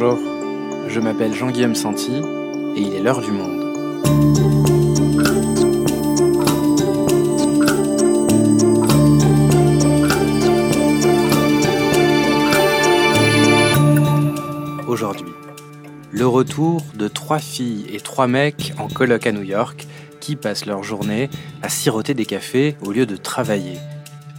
Bonjour, je m'appelle Jean-Guillaume Santi et il est l'heure du monde. Aujourd'hui, le retour de trois filles et trois mecs en colloque à New York qui passent leur journée à siroter des cafés au lieu de travailler.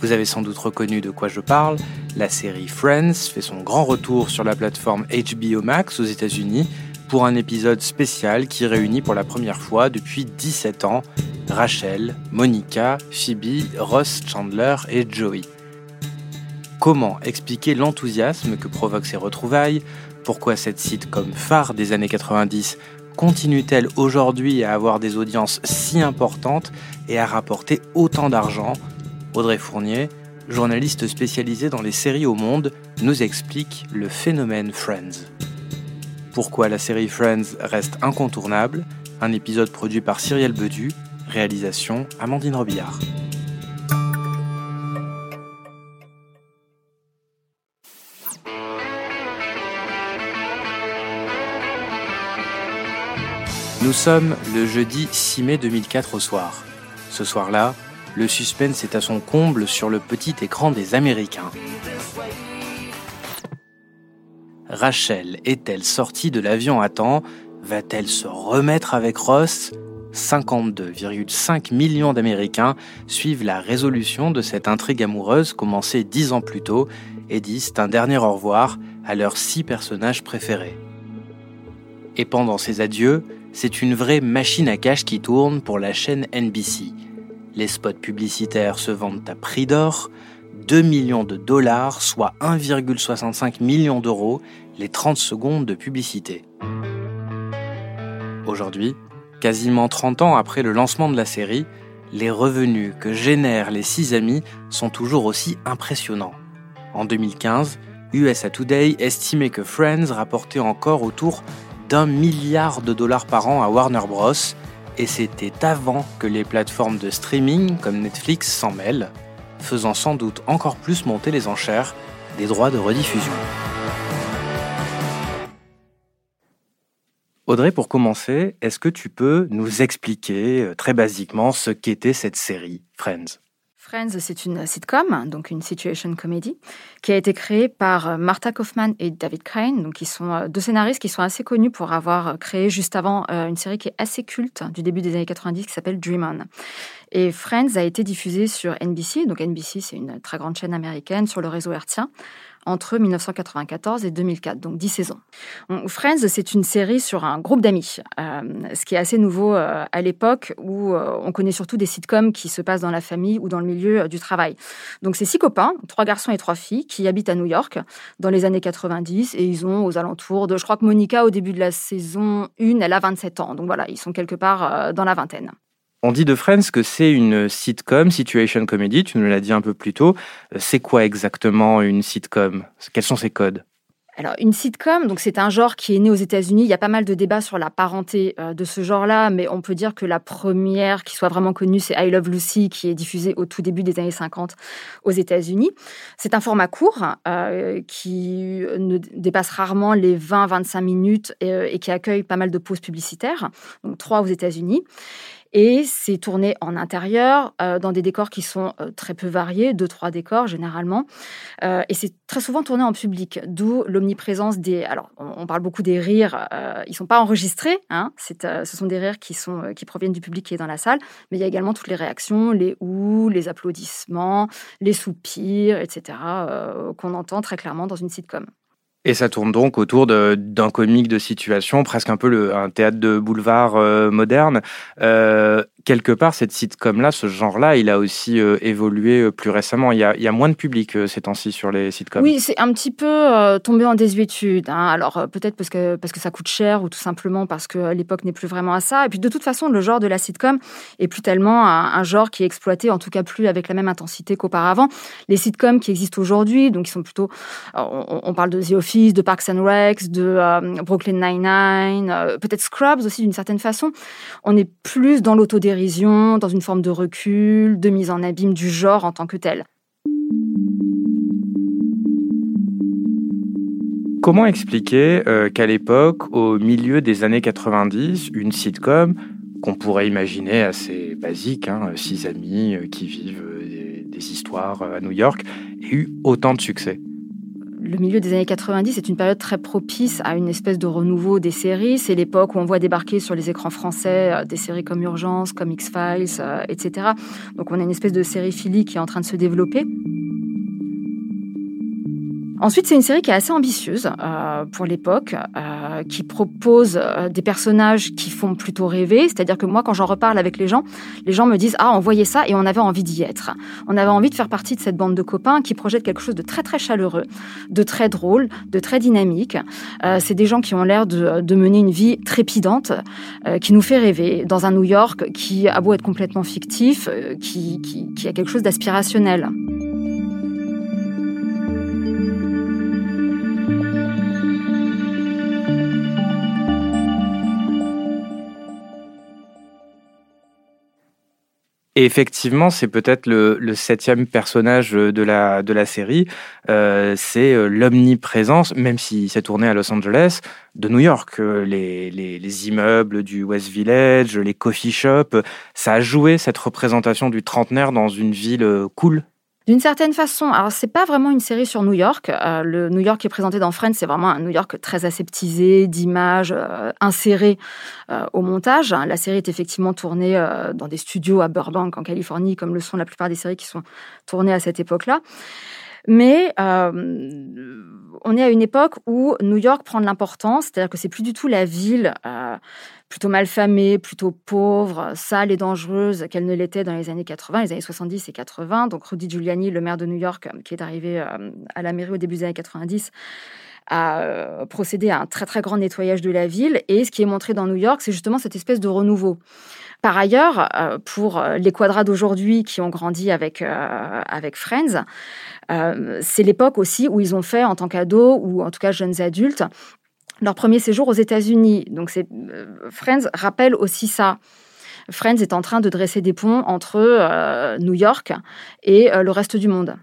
Vous avez sans doute reconnu de quoi je parle, la série Friends fait son grand retour sur la plateforme HBO Max aux États-Unis pour un épisode spécial qui réunit pour la première fois depuis 17 ans Rachel, Monica, Phoebe, Ross Chandler et Joey. Comment expliquer l'enthousiasme que provoquent ces retrouvailles? Pourquoi cette sitcom phare des années 90 continue-t-elle aujourd'hui à avoir des audiences si importantes et à rapporter autant d'argent? Audrey Fournier, journaliste spécialisée dans les séries au monde, nous explique le phénomène Friends. Pourquoi la série Friends reste incontournable? Un épisode produit par Cyrielle Bedu, réalisation Amandine Robillard. Nous sommes le jeudi 6 mai 2004 au soir. Ce soir-là, le suspense est à son comble sur le petit écran des Américains. Rachel est-elle sortie de l'avion à temps? Va-t-elle se remettre avec Ross? 52,5 millions d'Américains suivent la résolution de cette intrigue amoureuse commencée dix ans plus tôt et disent un dernier au revoir à leurs six personnages préférés. Et pendant ces adieux, c'est une vraie machine à cash qui tourne pour la chaîne NBC. Les spots publicitaires se vendent à prix d'or, 2 millions de dollars, soit 1,65 million d'euros, les 30 secondes de publicité. Aujourd'hui, quasiment 30 ans après le lancement de la série, les revenus que génèrent les six amis sont toujours aussi impressionnants. En 2015, USA Today estimait que Friends rapportait encore autour d'un milliard de dollars par an à Warner Bros. Et c'était avant que les plateformes de streaming comme Netflix s'en mêlent, faisant sans doute encore plus monter les enchères des droits de rediffusion. Audrey, pour commencer, est-ce que tu peux nous expliquer euh, très basiquement ce qu'était cette série Friends? Friends, c'est une sitcom, donc une situation comedy, qui a été créée par euh, Martha Kaufman et David Crane, donc qui sont euh, deux scénaristes qui sont assez connus pour avoir créé juste avant une série qui est assez culte du début des années 90 qui s'appelle Dream On. Et Friends a été diffusé sur NBC, donc NBC c'est une très grande chaîne américaine sur le réseau hertzien entre 1994 et 2004, donc 10 saisons. Friends, c'est une série sur un groupe d'amis, euh, ce qui est assez nouveau euh, à l'époque où euh, on connaît surtout des sitcoms qui se passent dans la famille ou dans le milieu du travail. Donc c'est six copains, trois garçons et trois filles, qui habitent à New York dans les années 90 et ils ont aux alentours de, je crois que Monica, au début de la saison 1, elle a 27 ans. Donc voilà, ils sont quelque part dans la vingtaine. On dit de Friends que c'est une sitcom, situation comedy, tu nous l'as dit un peu plus tôt. Euh, c'est quoi exactement une sitcom? Quels sont ses codes? Alors, une sitcom, donc c'est un genre qui est né aux États-Unis. Il y a pas mal de débats sur la parenté euh, de ce genre-là, mais on peut dire que la première qui soit vraiment connue, c'est I Love Lucy, qui est diffusée au tout début des années 50 aux États-Unis. C'est un format court euh, qui ne dépasse rarement les 20-25 minutes et, et qui accueille pas mal de pauses publicitaires, donc trois aux États-Unis. Et c'est tourné en intérieur, euh, dans des décors qui sont euh, très peu variés, deux, trois décors généralement. Euh, et c'est très souvent tourné en public, d'où l'omniprésence des... Alors, on, parle beaucoup des rires, ils ne sont pas enregistrés, hein, ce sont des rires qui, sont, qui proviennent du public qui est dans la salle, mais il y a également toutes les réactions, les ou, les applaudissements, les soupirs, etc., qu'on entend très clairement dans une sitcom. Et ça tourne donc autour d'un comique de situation, presque un peu le, un théâtre de boulevard euh, moderne. Euh, quelque part, cette sitcom-là, ce genre-là, il a aussi euh, évolué euh, plus récemment. Il y, a, il y a, moins de public euh, ces temps-ci sur les sitcoms. Oui, c'est un petit peu tombé en désuétude. Hein. Alors, peut-être parce que, parce que ça coûte cher ou tout simplement parce que l'époque n'est plus vraiment à ça. Et puis, de toute façon, le genre de la sitcom est plus tellement un, genre qui est exploité, en tout cas plus avec la même intensité qu'auparavant. Les sitcoms qui existent aujourd'hui, donc ils sont plutôt. On, parle de The Office, de Parks and Recs, de Brooklyn Nine-Nine, peut-être Scrubs aussi d'une certaine façon. On est plus dans l'autodérision dans une forme de recul, de mise en abîme du genre en tant que tel. comment expliquer euh, qu'à l'époque, au milieu des années 90, une sitcom qu'on pourrait imaginer assez basique, hein, six amis euh, qui vivent des histoires à New York, ait eu autant de succès? Le milieu des années 90 est une période très propice à une espèce de renouveau des séries. C'est l'époque où on voit débarquer sur les écrans français euh, des séries comme Urgence, comme X-Files, euh, etc. Donc on a une espèce de série qui est en train de se développer. Ensuite, c'est une série qui est assez ambitieuse euh, pour l'époque, euh, qui propose euh, des personnages qui font plutôt rêver. C'est-à-dire que moi, quand j'en reparle avec les gens, les gens me disent ah on voyait ça et on avait envie d'y être. On avait envie de faire partie de cette bande de copains qui projette quelque chose de très très chaleureux, de très drôle, de très dynamique. c'est des gens qui ont l'air de, mener une vie trépidante, qui nous fait rêver dans un New York qui a beau être complètement fictif, qui, qui a quelque chose d'aspirationnel. Et effectivement, c'est peut-être le, septième personnage de la, de la série. Euh, c'est euh, l'omniprésence, même si c'est tourné à Los Angeles, de New York. Euh, les, les, immeubles du West Village, les coffee shops, ça a joué cette représentation du trentenaire dans une ville cool d'une certaine façon, alors c'est pas vraiment une série sur New York. Euh, le New York est présenté dans Friends, c'est vraiment un New York très aseptisé, d'images euh, insérées euh, au montage. La série est effectivement tournée dans des studios à Burbank, en Californie, comme le sont la plupart des séries qui sont tournées à cette époque-là. Mais on est à une époque où New York prend de l'importance, c'est-à-dire que c'est plus du tout la ville plutôt malfamée, plutôt pauvre, sale et dangereuse qu'elle ne l'était dans les années 80, les années 70 et 80. Donc Rudy Giuliani, le maire de New York, euh, qui est arrivé euh, à la mairie au début des années 90, a euh, procédé à un très très grand nettoyage de la ville. Et ce qui est montré dans New York, c'est justement cette espèce de renouveau. Par ailleurs, pour les quadras d'aujourd'hui qui ont grandi avec, avec Friends, c'est l'époque aussi où ils ont fait, en tant qu'ados ou en tout cas jeunes adultes, leur premier séjour aux États-Unis. Donc, euh, Friends rappelle aussi ça. Friends est en train de dresser des ponts entre euh, New York et euh, le reste du monde.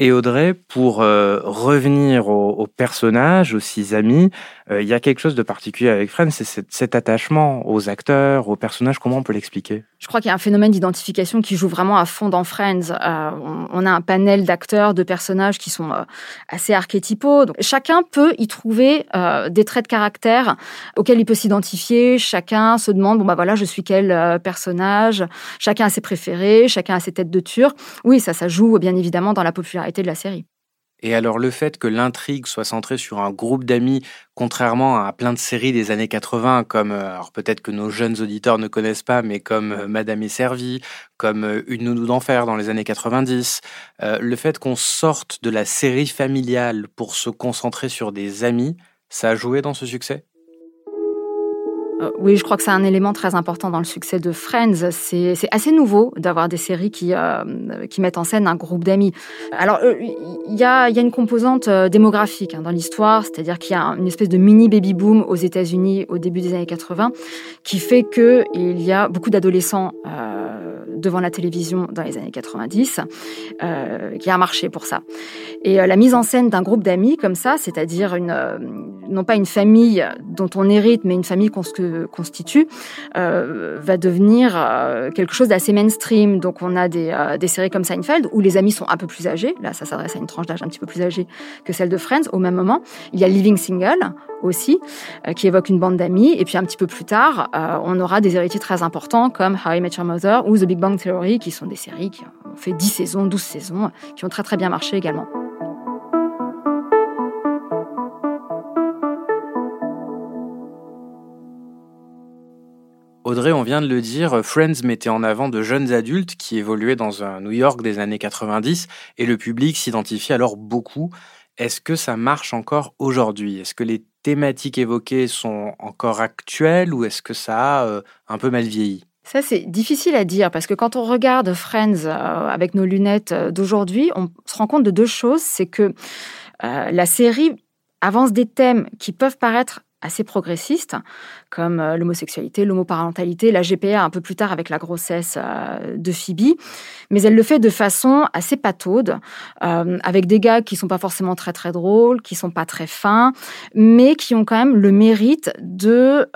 Et Audrey, pour revenir aux, personnages, aux six amis, il y a quelque chose de particulier avec Friends, c'est cet attachement aux acteurs, aux personnages. Comment on peut l'expliquer? Je crois qu'il y a un phénomène d'identification qui joue vraiment à fond dans Friends. Euh, on, a un panel d'acteurs, de personnages qui sont euh, assez archétypaux. Donc, chacun peut y trouver euh, des traits de caractère auxquels il peut s'identifier. Chacun se demande bon bah voilà, je suis quel personnage? Chacun a ses préférés, chacun a ses têtes de turc. Oui, ça, ça joue bien évidemment dans la popularité de la série. Et alors le fait que l'intrigue soit centrée sur un groupe d'amis, contrairement à plein de séries des années 80, comme, euh, peut-être que nos jeunes auditeurs ne connaissent pas, mais comme euh, Madame est servie, comme euh, Une nounou d'enfer dans les années 90, le fait qu'on sorte de la série familiale pour se concentrer sur des amis, ça a joué dans ce succès? Oui, je crois que c'est un élément très important dans le succès de Friends. C'est assez nouveau d'avoir des séries qui, euh, qui mettent en scène un groupe d'amis. Alors, euh, il y, a, y, a, une composante démographique hein, dans l'histoire, c'est-à-dire qu'il y a une espèce de mini baby-boom aux États-Unis au début des années 80 qui fait qu'il y a beaucoup d'adolescents devant la télévision dans les années 90, euh, qui a marché pour ça. Et euh, la mise en scène d'un groupe d'amis comme ça, c'est-à-dire une, euh, non pas une famille dont on hérite, mais une famille qu'on se constitue, va devenir quelque chose d'assez mainstream. Donc on a des, des séries comme Seinfeld où les amis sont un peu plus âgés. Là, ça s'adresse à une tranche d'âge un petit peu plus âgée que celle de Friends. Au même moment, il y a Living Single aussi, qui évoque une bande d'amis. Et puis un petit peu plus tard, on aura des héritiers très importants comme How I Met Your Mother ou The Big Bang Theory, qui sont des séries qui ont fait 10 saisons, 12 saisons, qui ont très très bien marché également. Audrey, on vient de le dire, Friends mettait en avant de jeunes adultes qui évoluaient dans un New York des années 90 et le public s'identifiait alors beaucoup. Est-ce que ça marche encore aujourd'hui? Est-ce que les thématiques évoquées sont encore actuelles ou est-ce que ça a euh, un peu mal vieilli? Ça, c'est difficile à dire parce que quand on regarde Friends euh, avec nos lunettes euh, d'aujourd'hui, on se rend compte de deux choses. C'est que la série avance des thèmes qui peuvent paraître assez progressistes, comme euh, l'homosexualité, l'homoparentalité, la GPA un peu plus tard avec la grossesse euh, de Phoebe. Mais elle le fait de façon assez pataude, euh, avec des gags qui sont pas forcément très très drôles, qui sont pas très fins, mais qui ont quand même le mérite de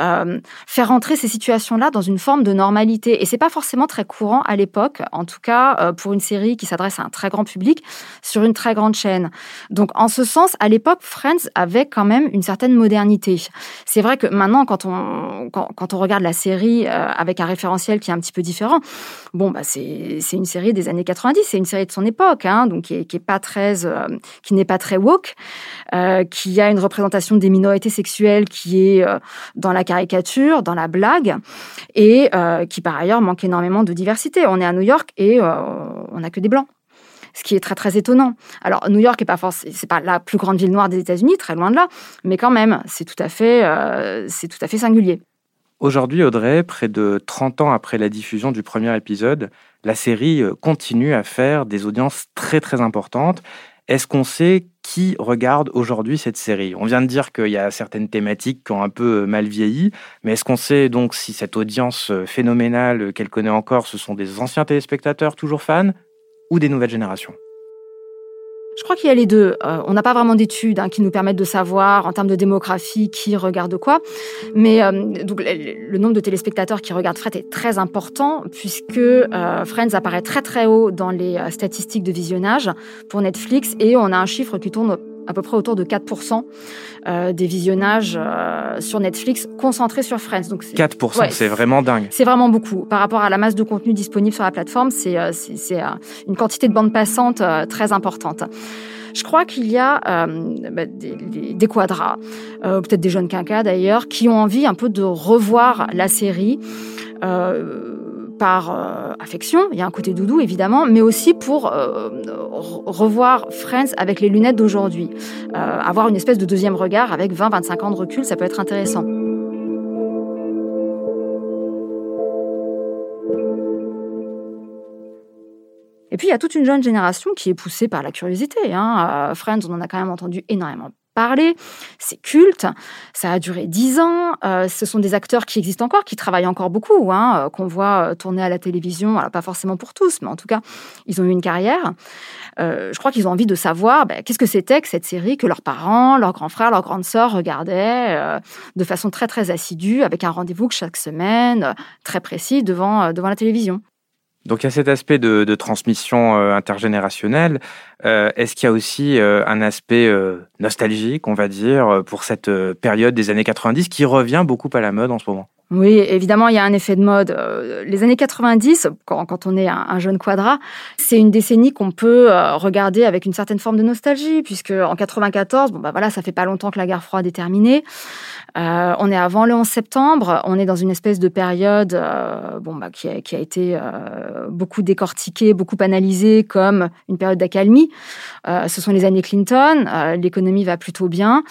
faire entrer ces situations-là dans une forme de normalité. Et c'est pas forcément très courant à l'époque, en tout cas pour une série qui s'adresse à un très grand public sur une très grande chaîne. Donc en ce sens, à l'époque, Friends avait quand même une certaine modernité. C'est vrai que maintenant, quand on, quand, on regarde la série euh, avec un référentiel qui est un petit peu différent, bon, bah, c'est une série des années 90, c'est une série de son époque, hein, donc qui est, pas très, euh, qui n'est pas très woke, euh, qui a une représentation des minorités sexuelles qui est dans la caricature, dans la blague, et qui par ailleurs manque énormément de diversité. On est à New York et on n'a que des blancs ce qui est très très étonnant. Alors New York n'est pas c'est la plus grande ville noire des États-Unis, très loin de là, mais quand même, c'est tout à fait, euh, c'est tout à fait singulier. Aujourd'hui, Audrey, près de 30 ans après la diffusion du premier épisode, la série euh, continue à faire des audiences très très importantes. Est-ce qu'on sait qui regarde aujourd'hui cette série? On vient de dire qu'il y a certaines thématiques qui ont un peu euh, mal vieilli, mais est-ce qu'on sait donc si cette audience phénoménale qu'elle connaît encore, ce sont des anciens téléspectateurs toujours fans? Ou des nouvelles générations je crois qu'il y a les deux. Euh, on n'a pas vraiment d'études hein, qui nous permettent de savoir en termes de démographie qui regarde quoi. Mais euh, donc, le, nombre de téléspectateurs qui regardent Friends est très important puisque euh, Friends apparaît très très haut dans les statistiques de visionnage pour Netflix et on a un chiffre qui tourne à peu près autour de 4% euh, des visionnages euh, sur Netflix concentrés sur Friends. Donc 4%, c'est vraiment dingue. C'est vraiment beaucoup. Par rapport à la masse de contenu disponible sur la plateforme, c'est euh, une quantité de bande passante très importante. Je crois qu'il y a bah, des, des, quadras, peut-être des jeunes quinquas d'ailleurs, qui ont envie un peu de revoir la série par euh, affection, il y a un côté doudou évidemment, mais aussi pour euh, revoir Friends avec les lunettes d'aujourd'hui. Euh, avoir une espèce de deuxième regard avec 20-25 ans de recul, ça peut être intéressant. Et puis, il y a toute une jeune génération qui est poussée par la curiosité. Hein. Friends, on en a quand même entendu énormément C'est culte. Ça a duré dix ans. Euh, ce sont des acteurs qui existent encore, qui travaillent encore beaucoup, hein, euh, qu'on voit euh, tourner à la télévision. Pas forcément pour tous, mais en tout cas, ils ont eu une carrière. je crois qu'ils ont envie de savoir ben, qu'est-ce que c'était que cette série que leurs parents, leurs grands frères, leurs grandes sœurs regardaient de façon très, très assidue, avec un rendez-vous chaque semaine, très précis, devant, devant la télévision. Donc il y a cet aspect de, transmission euh, intergénérationnelle. Euh, est-ce qu'il y a aussi euh, un aspect nostalgique, on va dire, pour cette période des années 90 qui revient beaucoup à la mode en ce moment? Oui, évidemment, il y a un effet de mode. Les années 90, quand, on est un, jeune quadra, c'est une décennie qu'on peut regarder avec une certaine forme de nostalgie, puisque en 94, bon bah voilà, ça fait pas longtemps que la guerre froide est terminée. Euh, on est avant le 11 septembre, on est dans une espèce de période euh, bon, bah, qui, a, été euh, beaucoup décortiquée, beaucoup analysée comme une période d'accalmie. ce sont les années Clinton, l'économie va plutôt bien.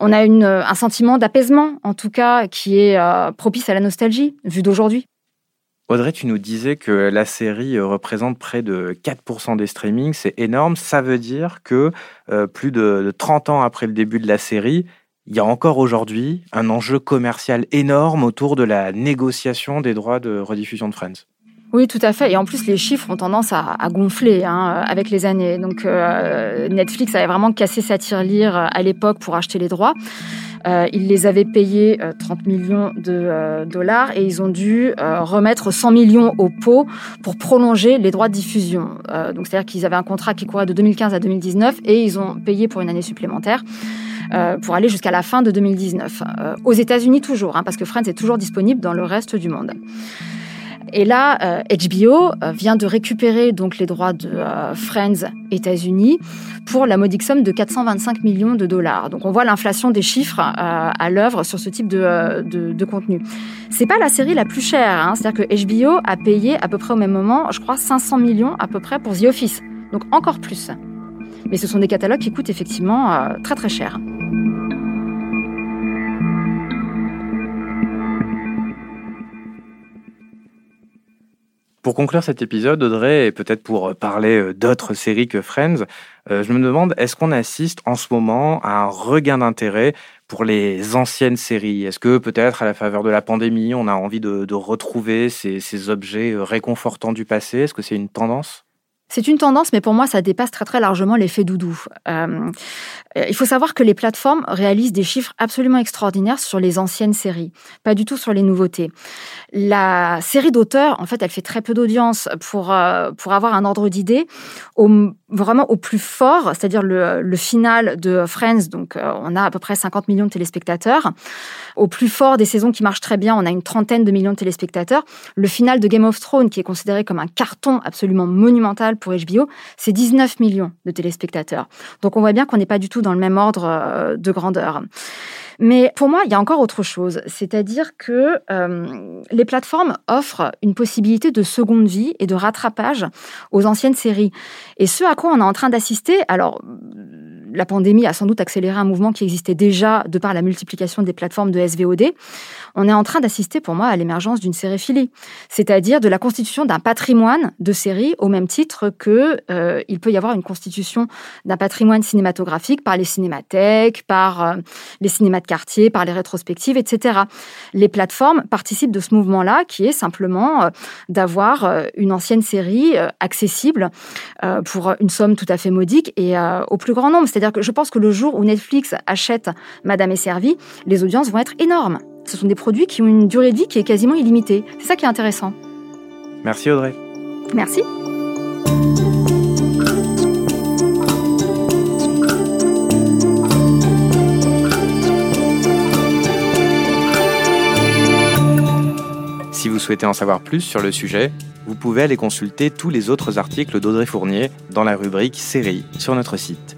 On a un sentiment d'apaisement, en tout cas, qui est propice à la nostalgie, vu d'aujourd'hui. Audrey, tu nous disais que la série représente près de 4% des streamings, c'est énorme. Ça veut dire que plus de 30 ans après le début de la série, il y a encore aujourd'hui un enjeu commercial énorme autour de la négociation des droits de rediffusion de Friends. Oui, tout à fait. Et en plus, les chiffres ont tendance à, gonfler hein, avec les années. Donc, euh, Netflix avait vraiment cassé sa tirelire à l'époque pour acheter les droits. Euh, ils les avaient payés 30 euh, millions de dollars et ils ont dû remettre 100 millions au pot pour prolonger les droits de diffusion. donc, c'est-à-dire qu'ils avaient un contrat qui courait de 2015 à 2019 et ils ont payé pour une année supplémentaire. Euh, pour aller jusqu'à la fin de 2019. Euh, aux États-Unis toujours, hein, parce que Friends est toujours disponible dans le reste du monde. Et là, HBO euh, vient de récupérer donc les droits de Friends États-Unis pour la modique somme de 425 millions de dollars. Donc on voit l'inflation des chiffres à l'œuvre sur ce type de, de, de contenu. C'est pas la série la plus chère, hein. c'est-à-dire que HBO a payé à peu près au même moment, je crois, 500 millions à peu près pour The Office. Donc encore plus. Mais ce sont des catalogues qui coûtent effectivement très très cher. Pour conclure cet épisode, Audrey, et peut-être pour parler d'autres séries que Friends, je me demande, est-ce qu'on assiste en ce moment à un regain d'intérêt pour les anciennes séries? Est-ce que peut-être à la faveur de la pandémie, on a envie de, retrouver ces objets réconfortants du passé? Est-ce que c'est une tendance? C'est une tendance, mais pour moi, ça dépasse très très largement l'effet doudou. Euh, il faut savoir que les plateformes réalisent des chiffres absolument extraordinaires sur les anciennes séries, pas du tout sur les nouveautés. La série d'auteurs, en fait, elle fait très peu d'audience. Pour, euh, pour avoir un ordre d'idée, vraiment au plus fort, c'est-à-dire le, le, final de Friends, donc euh, on a à peu près 50 millions de téléspectateurs. Au plus fort des saisons qui marchent très bien, on a une trentaine de millions de téléspectateurs. Le final de Game of Thrones, qui est considéré comme un carton absolument monumental pour HBO, c'est 19 millions de téléspectateurs. Donc on voit bien qu'on n'est pas du tout dans le même ordre euh, de grandeur. Mais pour moi, il y a encore autre chose, c'est-à-dire que euh, les plateformes offrent une possibilité de seconde vie et de rattrapage aux anciennes séries. Et ce à quoi on est en train d'assister, alors la pandémie a sans doute accéléré un mouvement qui existait déjà de par la multiplication des plateformes de SVOD. On est en train d'assister pour moi à l'émergence d'une séréphilie, c'est-à-dire de la constitution d'un patrimoine de séries au même titre que euh, il peut y avoir une constitution d'un patrimoine cinématographique par les cinémathèques, par euh, les cinémas de quartier, par les rétrospectives, etc. Les plateformes participent de ce mouvement-là qui est simplement euh, d'avoir une ancienne série accessible pour une somme tout à fait modique et au plus grand nombre. C'est-à-dire que je pense que le jour où Netflix achète Madame est servie, les audiences vont être énormes. Ce sont des produits qui ont une durée de vie qui est quasiment illimitée. C'est ça qui est intéressant. Merci Audrey. Merci. Si vous souhaitez en savoir plus sur le sujet, vous pouvez aller consulter tous les autres articles d'Audrey Fournier dans la rubrique Série sur notre site.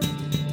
Thank you.